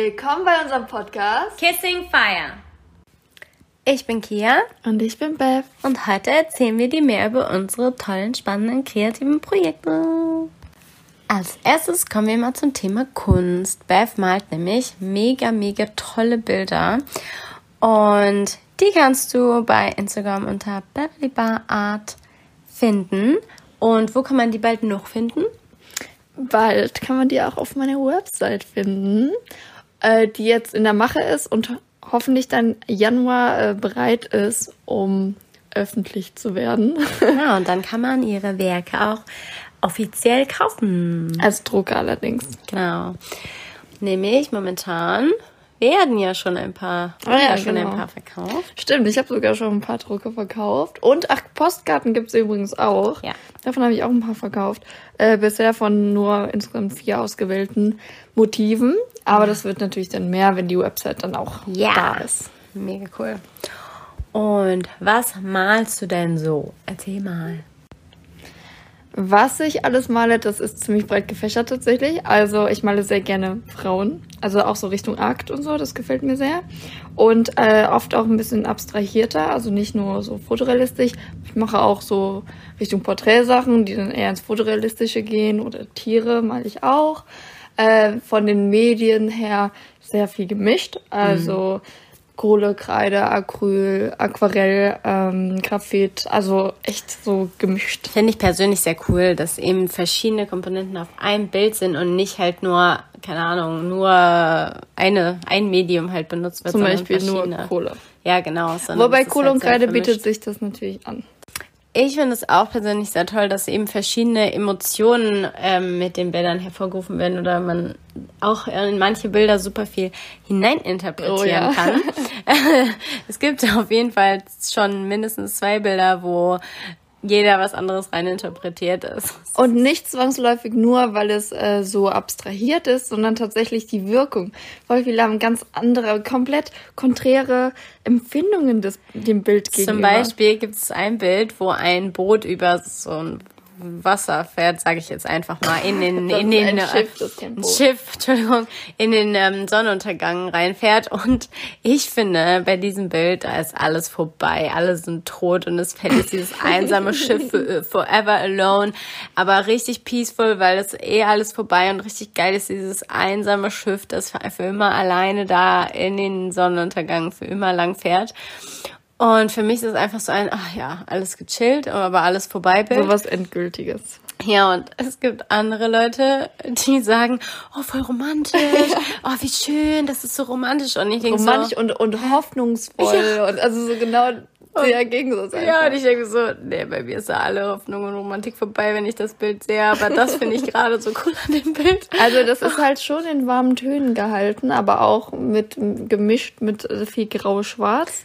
Willkommen bei unserem Podcast Kissing Fire. Ich bin Kia und ich bin Beth und heute erzählen wir dir mehr über unsere tollen, spannenden, kreativen Projekte. Als erstes kommen wir mal zum Thema Kunst. Beth malt nämlich mega, mega tolle Bilder und die kannst du bei Instagram unter Beverly Bar Art finden. Und wo kann man die bald noch finden? Bald kann man die auch auf meiner Website finden, äh, die jetzt in der Mache ist und hoffentlich dann Januar äh, bereit ist, um öffentlich zu werden. Ja, und dann kann man ihre Werke auch offiziell kaufen. Als Drucker allerdings. Genau. Nämlich momentan werden ja schon ein paar, oh ja, ja schon genau. ein paar verkauft. Stimmt, ich habe sogar schon ein paar Drucke verkauft. Und ach, Postkarten gibt's übrigens auch. Ja. Davon habe ich auch ein paar verkauft. Äh, bisher von nur insgesamt vier ausgewählten Motiven. Aber ja. das wird natürlich dann mehr, wenn die Website dann auch ja. da ist. Mega cool. Und was malst du denn so? Erzähl mal. Was ich alles male, das ist ziemlich breit gefächert tatsächlich. Also ich male sehr gerne Frauen, also auch so Richtung Akt und so, das gefällt mir sehr. Und äh, oft auch ein bisschen abstrahierter, also nicht nur so fotorealistisch. Ich mache auch so Richtung Porträtsachen, die dann eher ins Fotorealistische gehen oder Tiere male ich auch. Äh, von den Medien her sehr viel gemischt, also mhm Kohle, Kreide, Acryl, Aquarell, ähm, Graphit, also echt so gemischt. Finde ich persönlich sehr cool, dass eben verschiedene Komponenten auf einem Bild sind und nicht halt nur, keine Ahnung, nur eine, ein Medium halt benutzt wird. Zum Beispiel nur Kohle. Ja, genau. Wobei Kohle halt und Kreide bietet sich das natürlich an. Ich finde es auch persönlich sehr toll, dass eben verschiedene Emotionen ähm, mit den Bildern hervorgerufen werden oder man auch in manche Bilder super viel hineininterpretieren oh, ja. kann. es gibt auf jeden Fall schon mindestens zwei Bilder, wo jeder was anderes reininterpretiert ist. Und nicht zwangsläufig nur, weil es äh, so abstrahiert ist, sondern tatsächlich die Wirkung. Voll viele haben ganz andere, komplett konträre Empfindungen des, dem Bild gegenüber. Zum Beispiel gibt es ein Bild, wo ein Boot über so ein Wasser fährt, sage ich jetzt einfach mal, in den, in den ein Schiff, ein Schiff, Entschuldigung, in den ähm, Sonnenuntergang reinfährt. Und ich finde, bei diesem Bild, da ist alles vorbei, alle sind tot und es fährt jetzt dieses einsame Schiff äh, forever alone, aber richtig peaceful, weil es eh alles vorbei und richtig geil ist dieses einsame Schiff, das für immer alleine da in den Sonnenuntergang für immer lang fährt. Und für mich ist es einfach so ein, ach ja, alles gechillt, aber alles vorbei bin. So was Endgültiges. Ja, und es gibt andere Leute, die sagen, oh, voll romantisch, oh, wie schön, das ist so romantisch. Und ich denke romantisch so, und, und hoffnungsvoll ja. und also so genau der Gegensatz. Ja, und ich denke so, nee, bei mir ist da alle Hoffnung und Romantik vorbei, wenn ich das Bild sehe. Aber das finde ich gerade so cool an dem Bild. Also das ist halt schon in warmen Tönen gehalten, aber auch mit gemischt mit viel grau-schwarz.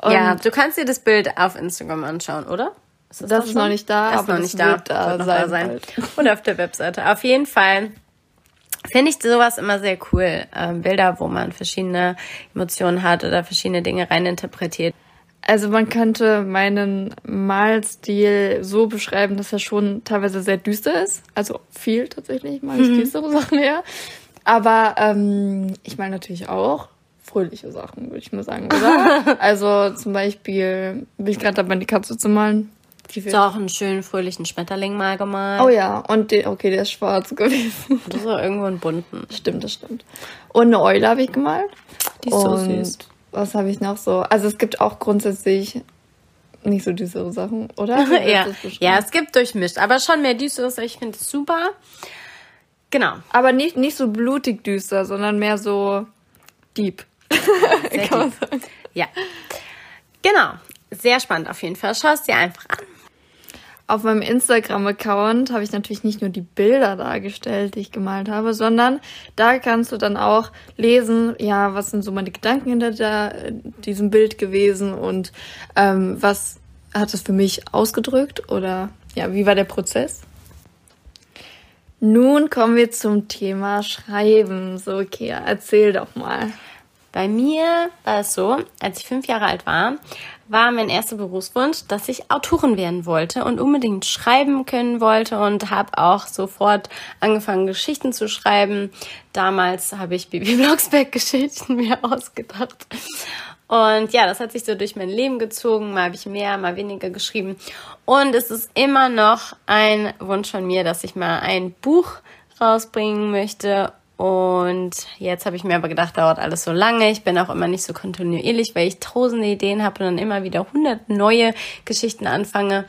Und ja, du kannst dir das Bild auf Instagram anschauen, oder? Ist das, das ist noch nicht da, ist aber noch nicht da. da sein. sein. Und auf der Webseite. Auf jeden Fall finde ich sowas immer sehr cool. Ähm, Bilder, wo man verschiedene Emotionen hat oder verschiedene Dinge reininterpretiert. Also man könnte meinen Malstil so beschreiben, dass er schon teilweise sehr düster ist. Also viel tatsächlich, mal mhm. düstere Sachen her. Aber ähm, ich meine natürlich auch fröhliche Sachen, würde ich mal sagen, oder? also zum Beispiel bin ich gerade dabei, die Katze zu malen. Die ist auch einen schönen fröhlichen Schmetterling mal gemalt. Oh ja, und den, okay, der ist schwarz gewesen. Das ist auch irgendwo ein bunten. Stimmt, das stimmt. Und eine Eule habe ich gemalt. Die ist und so süß. Was habe ich noch so? Also es gibt auch grundsätzlich nicht so düstere Sachen, oder? ja. ja, es gibt durchmischt, aber schon mehr düsteres. Ich finde es super. Genau. Aber nicht, nicht so blutig düster, sondern mehr so deep. Kann man sagen. Ja. Genau. Sehr spannend auf jeden Fall. Schau es dir einfach an. Auf meinem Instagram-Account habe ich natürlich nicht nur die Bilder dargestellt, die ich gemalt habe, sondern da kannst du dann auch lesen, ja, was sind so meine Gedanken hinter der, diesem Bild gewesen und ähm, was hat es für mich ausgedrückt oder ja, wie war der Prozess? Nun kommen wir zum Thema Schreiben. So, Kia, erzähl doch mal. Bei mir war es so, als ich fünf Jahre alt war, war mein erster Berufswunsch, dass ich Autorin werden wollte und unbedingt schreiben können wollte und habe auch sofort angefangen, Geschichten zu schreiben. Damals habe ich Bibi Blocksberg Geschichten mir ausgedacht. Und ja, das hat sich so durch mein Leben gezogen. Mal habe ich mehr, mal weniger geschrieben. Und es ist immer noch ein Wunsch von mir, dass ich mal ein Buch rausbringen möchte und jetzt habe ich mir aber gedacht, dauert alles so lange. Ich bin auch immer nicht so kontinuierlich, weil ich tausende Ideen habe und dann immer wieder hundert neue Geschichten anfange.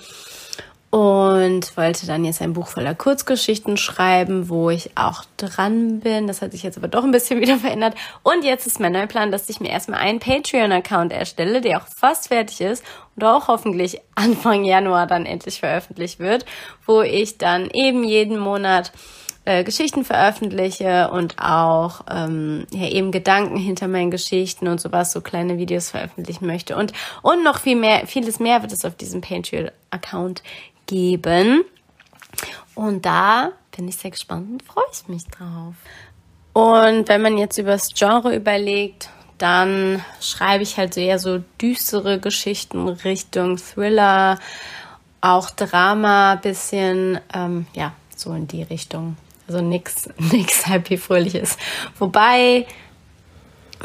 Und wollte dann jetzt ein Buch voller Kurzgeschichten schreiben, wo ich auch dran bin. Das hat sich jetzt aber doch ein bisschen wieder verändert. Und jetzt ist mein neuer Plan, dass ich mir erstmal einen Patreon-Account erstelle, der auch fast fertig ist und auch hoffentlich Anfang Januar dann endlich veröffentlicht wird, wo ich dann eben jeden Monat äh, Geschichten veröffentliche und auch ähm, ja, eben Gedanken hinter meinen Geschichten und sowas, so kleine Videos veröffentlichen möchte. Und, und noch viel mehr, vieles mehr wird es auf diesem Patreon-Account geben. Und da bin ich sehr gespannt und freue ich mich drauf. Und wenn man jetzt über das Genre überlegt, dann schreibe ich halt so eher so düstere Geschichten Richtung Thriller, auch Drama, bisschen, ähm, ja, so in die Richtung. Also nichts nix happy fröhliches. Wobei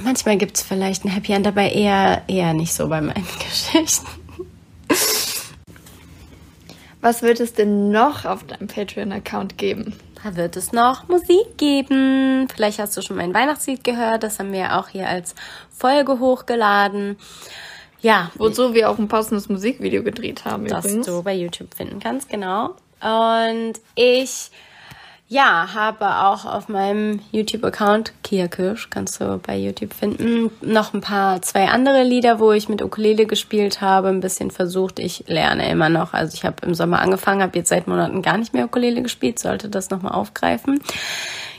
manchmal gibt es vielleicht ein Happy End, dabei eher eher nicht so bei meinen Geschichten. Was wird es denn noch auf deinem Patreon-Account geben? Da wird es noch Musik geben. Vielleicht hast du schon mein Weihnachtslied gehört. Das haben wir auch hier als Folge hochgeladen. Ja. Wozu wir auch ein passendes Musikvideo gedreht haben. Das übrigens. du bei YouTube finden kannst, genau. Und ich ja, habe auch auf meinem YouTube-Account, Kia Kirsch, kannst du bei YouTube finden, noch ein paar, zwei andere Lieder, wo ich mit Ukulele gespielt habe, ein bisschen versucht. Ich lerne immer noch. Also ich habe im Sommer angefangen, habe jetzt seit Monaten gar nicht mehr Ukulele gespielt, sollte das nochmal aufgreifen.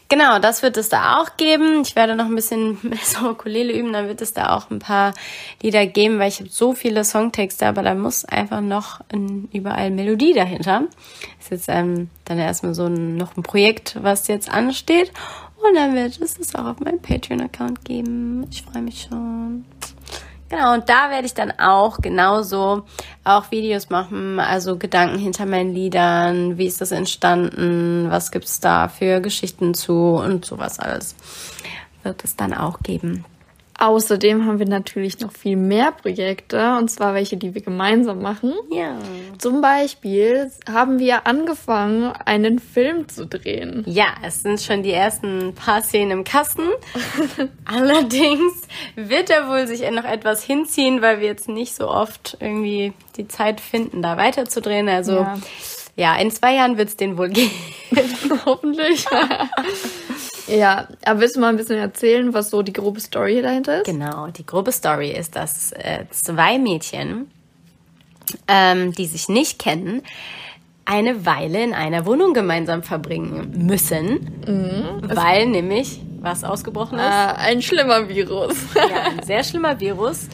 Genau, das wird es da auch geben. Ich werde noch ein bisschen so Ukulele üben, dann wird es da auch ein paar Lieder geben, weil ich habe so viele Songtexte, aber da muss einfach noch ein, überall Melodie dahinter. Ist jetzt ähm, dann erstmal so ein, noch ein Projekt, was jetzt ansteht. Und dann wird es das auch auf meinem Patreon-Account geben. Ich freue mich schon. Genau, und da werde ich dann auch genauso auch Videos machen, also Gedanken hinter meinen Liedern, wie ist das entstanden, was gibt's da für Geschichten zu und sowas alles wird es dann auch geben. Außerdem haben wir natürlich noch viel mehr Projekte, und zwar welche, die wir gemeinsam machen. Ja. Zum Beispiel haben wir angefangen, einen Film zu drehen. Ja, es sind schon die ersten paar Szenen im Kasten. Allerdings wird er wohl sich noch etwas hinziehen, weil wir jetzt nicht so oft irgendwie die Zeit finden, da weiterzudrehen. Also ja, ja in zwei Jahren wird es den wohl geben. Hoffentlich. Ja, aber willst du mal ein bisschen erzählen, was so die grobe Story dahinter ist? Genau, die grobe Story ist, dass äh, zwei Mädchen, ähm, die sich nicht kennen, eine Weile in einer Wohnung gemeinsam verbringen müssen, mhm. weil nämlich was ausgebrochen ist? Äh, ein schlimmer Virus. ja, ein sehr schlimmer Virus.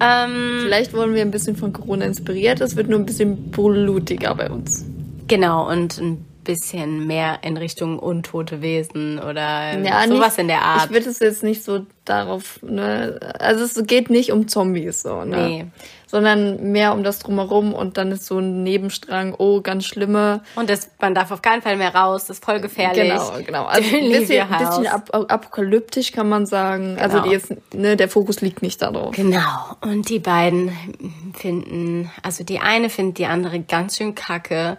Ähm, Vielleicht wurden wir ein bisschen von Corona inspiriert. Es wird nur ein bisschen blutiger bei uns. Genau, und ein bisschen mehr in Richtung untote Wesen oder ja, sowas nicht, in der Art. Ich würde es jetzt nicht so darauf, ne, also es geht nicht um Zombies so, ne? Nee sondern mehr um das drumherum und dann ist so ein Nebenstrang, oh, ganz schlimme. Und das, man darf auf keinen Fall mehr raus, das ist voll gefährlich. Genau, genau. Also ein bisschen, bisschen ap apokalyptisch kann man sagen. Also genau. Also die ist, ne, der Fokus liegt nicht darauf. Genau. Und die beiden finden, also die eine findet die andere ganz schön kacke.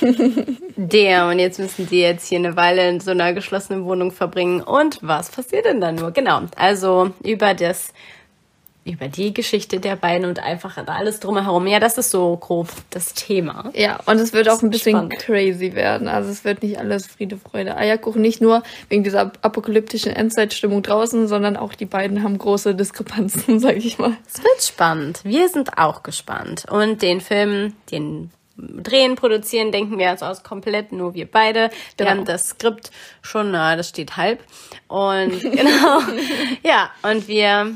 der, und jetzt müssen die jetzt hier eine Weile in so einer geschlossenen Wohnung verbringen. Und was passiert denn da nur? Genau. Also über das über die Geschichte der beiden und einfach alles drumherum. Ja, das ist so grob das Thema. Ja, und es wird auch ein bisschen spannend. crazy werden. Also es wird nicht alles Friede, Freude, Eierkuchen. Nicht nur wegen dieser apokalyptischen Endzeitstimmung draußen, sondern auch die beiden haben große Diskrepanzen, sag ich mal. Es wird spannend. Wir sind auch gespannt. Und den Film, den drehen, produzieren, denken wir jetzt aus komplett, nur wir beide. Wir genau. haben das Skript schon, na, das steht halb. Und genau, ja, und wir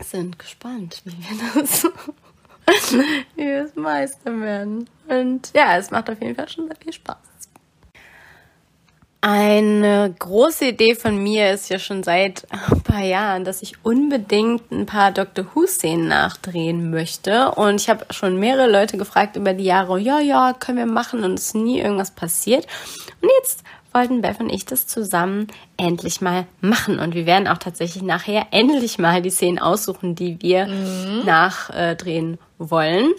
sind gespannt, wie wir das, wie wir es meistern werden. Und ja, es macht auf jeden Fall schon sehr viel Spaß. Eine große Idee von mir ist ja schon seit ein paar Jahren, dass ich unbedingt ein paar Doctor Who-Szenen nachdrehen möchte. Und ich habe schon mehrere Leute gefragt über die Jahre, ja, ja, können wir machen und es ist nie irgendwas passiert. Und jetzt wollten Beth und ich das zusammen endlich mal machen. Und wir werden auch tatsächlich nachher endlich mal die Szenen aussuchen, die wir mhm. nachdrehen wollen.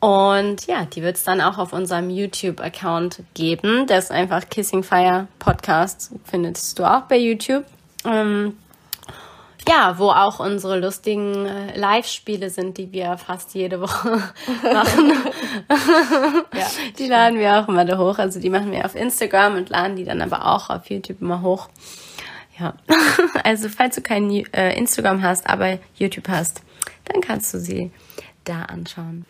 Und ja, die wird es dann auch auf unserem YouTube-Account geben. Das ist einfach Kissing Fire Podcast. Findest du auch bei YouTube. Ähm, ja, wo auch unsere lustigen äh, Live-Spiele sind, die wir fast jede Woche machen. ja, die laden wir auch immer da hoch. Also die machen wir auf Instagram und laden die dann aber auch auf YouTube immer hoch. Ja, also falls du kein äh, Instagram hast, aber YouTube hast, dann kannst du sie da anschauen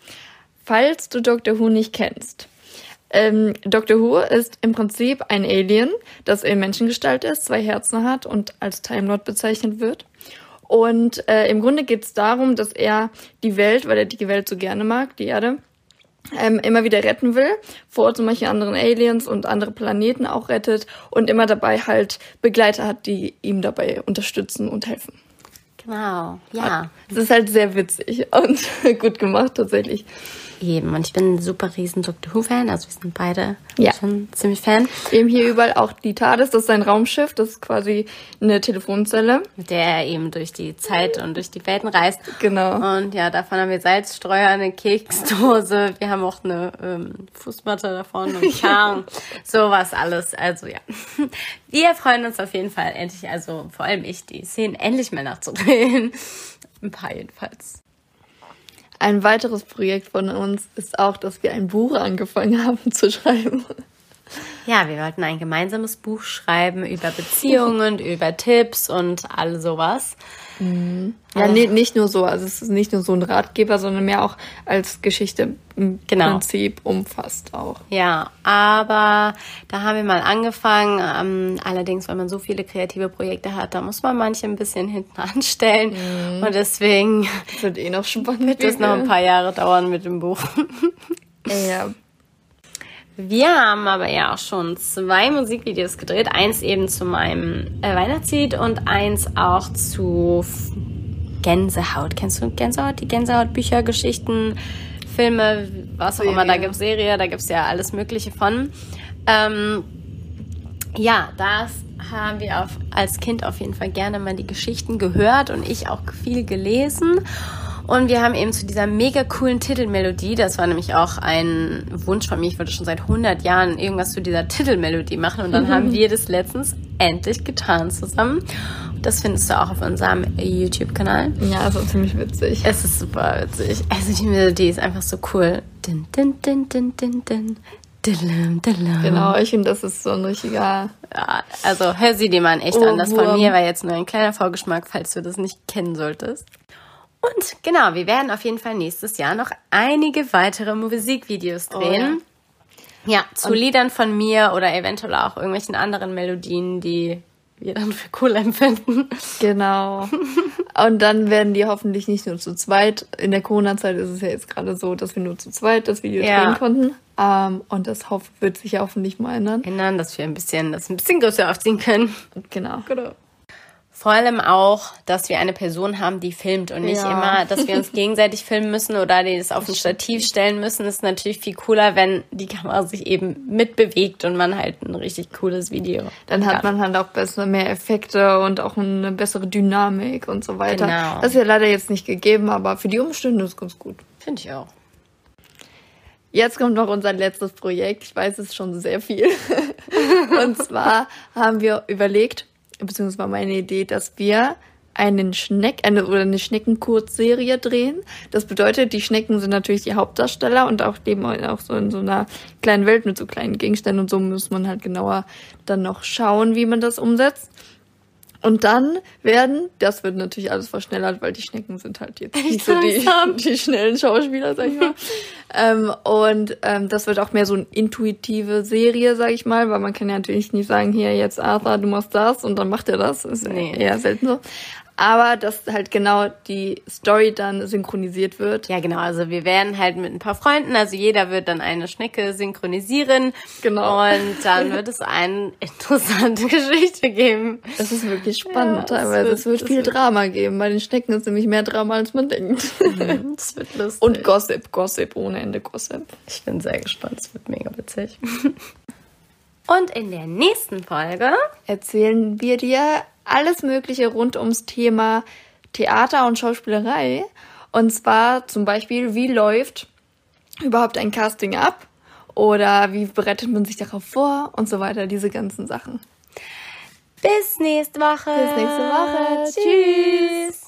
falls du Dr. Who nicht kennst. Ähm, Dr. Who ist im Prinzip ein Alien, das in Menschengestalt ist, zwei Herzen hat und als Time Lord bezeichnet wird. Und äh, im Grunde geht es darum, dass er die Welt, weil er die Welt so gerne mag, die Erde, ähm, immer wieder retten will, vor zum Beispiel anderen Aliens und andere Planeten auch rettet und immer dabei halt Begleiter hat, die ihm dabei unterstützen und helfen. Genau, ja. Es ist halt sehr witzig und gut gemacht tatsächlich. Eben, und ich bin ein super riesen Doctor Who-Fan, also wir sind beide ja. schon ziemlich Fan. Eben hier überall auch die TARDIS, das ist ein Raumschiff, das ist quasi eine Telefonzelle. Mit der er eben durch die Zeit und durch die Welten reist. Genau. Und ja, davon haben wir Salzstreuer, eine Keksdose, wir haben auch eine ähm, Fußmatte davon und Kern, sowas alles, also ja. Wir freuen uns auf jeden Fall endlich, also vor allem ich, die Szenen endlich mal nachzudrehen. Ein paar jedenfalls. Ein weiteres Projekt von uns ist auch, dass wir ein Buch angefangen haben zu schreiben. Ja, wir wollten ein gemeinsames Buch schreiben über Beziehungen, über Tipps und all sowas. Mhm. Ja, nee, nicht nur so, also es ist nicht nur so ein Ratgeber, sondern mehr auch als Geschichte im genau. Prinzip umfasst auch. Ja, aber da haben wir mal angefangen. Ähm, allerdings, weil man so viele kreative Projekte hat, da muss man manche ein bisschen hinten anstellen. Mhm. Und deswegen das wird eh noch spannend. Wird es noch ein paar Jahre dauern mit dem Buch. Ja. Wir haben aber ja auch schon zwei Musikvideos gedreht. Eins eben zu meinem äh, Weihnachtslied und eins auch zu Gänsehaut. Kennst du Gänsehaut? Die Gänsehaut-Bücher, Geschichten, Filme, was auch Serie. immer. Da gibt's Serie, da gibt's ja alles Mögliche von. Ähm, ja, das haben wir auf, als Kind auf jeden Fall gerne mal die Geschichten gehört und ich auch viel gelesen. Und wir haben eben zu dieser mega coolen Titelmelodie, das war nämlich auch ein Wunsch von mir, ich wollte schon seit 100 Jahren irgendwas zu dieser Titelmelodie machen und dann haben wir das letztens endlich getan zusammen. Das findest du auch auf unserem YouTube-Kanal. Ja, ist auch ziemlich witzig. Es ist super witzig. Also die Melodie ist einfach so cool. Din, din, din, din, din, din. Genau, ich finde, das ist so ein richtiger. Ja, also hör sie dir mal echt oh, an. Das von mir war jetzt nur ein kleiner Vorgeschmack, falls du das nicht kennen solltest. Und genau, wir werden auf jeden Fall nächstes Jahr noch einige weitere Musikvideos drehen. Oh, ja. ja. zu Und Liedern von mir oder eventuell auch irgendwelchen anderen Melodien, die wir dann für cool empfinden. Genau. Und dann werden die hoffentlich nicht nur zu zweit. In der Corona-Zeit ist es ja jetzt gerade so, dass wir nur zu zweit das Video ja. drehen konnten. Um, ähm, und das wird sich ja hoffentlich mal ändern. Ändern, dass wir ein bisschen, das ein bisschen größer aufziehen können. Genau. Genau. Vor allem auch, dass wir eine Person haben, die filmt und nicht ja. immer, dass wir uns gegenseitig filmen müssen oder die das auf ein Stativ stellen müssen, ist natürlich viel cooler, wenn die Kamera sich eben mitbewegt und man halt ein richtig cooles Video. Dann hat man halt auch besser mehr Effekte und auch eine bessere Dynamik und so weiter. Genau. Das ist ja leider jetzt nicht gegeben, aber für die Umstände ist es ganz gut. Finde ich auch. Jetzt kommt noch unser letztes Projekt. Ich weiß, es ist schon sehr viel. und zwar haben wir überlegt, beziehungsweise war meine Idee, dass wir einen Schneck, eine oder eine Schneckenkurzserie drehen. Das bedeutet, die Schnecken sind natürlich die Hauptdarsteller und auch leben auch so in so einer kleinen Welt mit so kleinen Gegenständen und so muss man halt genauer dann noch schauen, wie man das umsetzt. Und dann werden, das wird natürlich alles verschnellert, weil die Schnecken sind halt jetzt nicht so die, die schnellen Schauspieler, sag ich mal. ähm, und ähm, das wird auch mehr so eine intuitive Serie, sag ich mal, weil man kann ja natürlich nicht sagen, hier jetzt Arthur, du machst das und dann macht er das. Ist nee. eher selten so. Aber dass halt genau die Story dann synchronisiert wird. Ja, genau. Also wir werden halt mit ein paar Freunden, also jeder wird dann eine Schnecke synchronisieren. Genau. Und dann wird es eine interessante Geschichte geben. Es ist wirklich spannend ja, teilweise. Es wird, es wird viel wird Drama geben. Bei den Schnecken ist nämlich mehr Drama, als man denkt. Mhm, das wird lustig. Und Gossip, Gossip, ohne Ende Gossip. Ich bin sehr gespannt. Es wird mega witzig. Und in der nächsten Folge erzählen wir dir alles Mögliche rund ums Thema Theater und Schauspielerei. Und zwar zum Beispiel, wie läuft überhaupt ein Casting ab? Oder wie bereitet man sich darauf vor? Und so weiter, diese ganzen Sachen. Bis nächste Woche. Bis nächste Woche. Tschüss.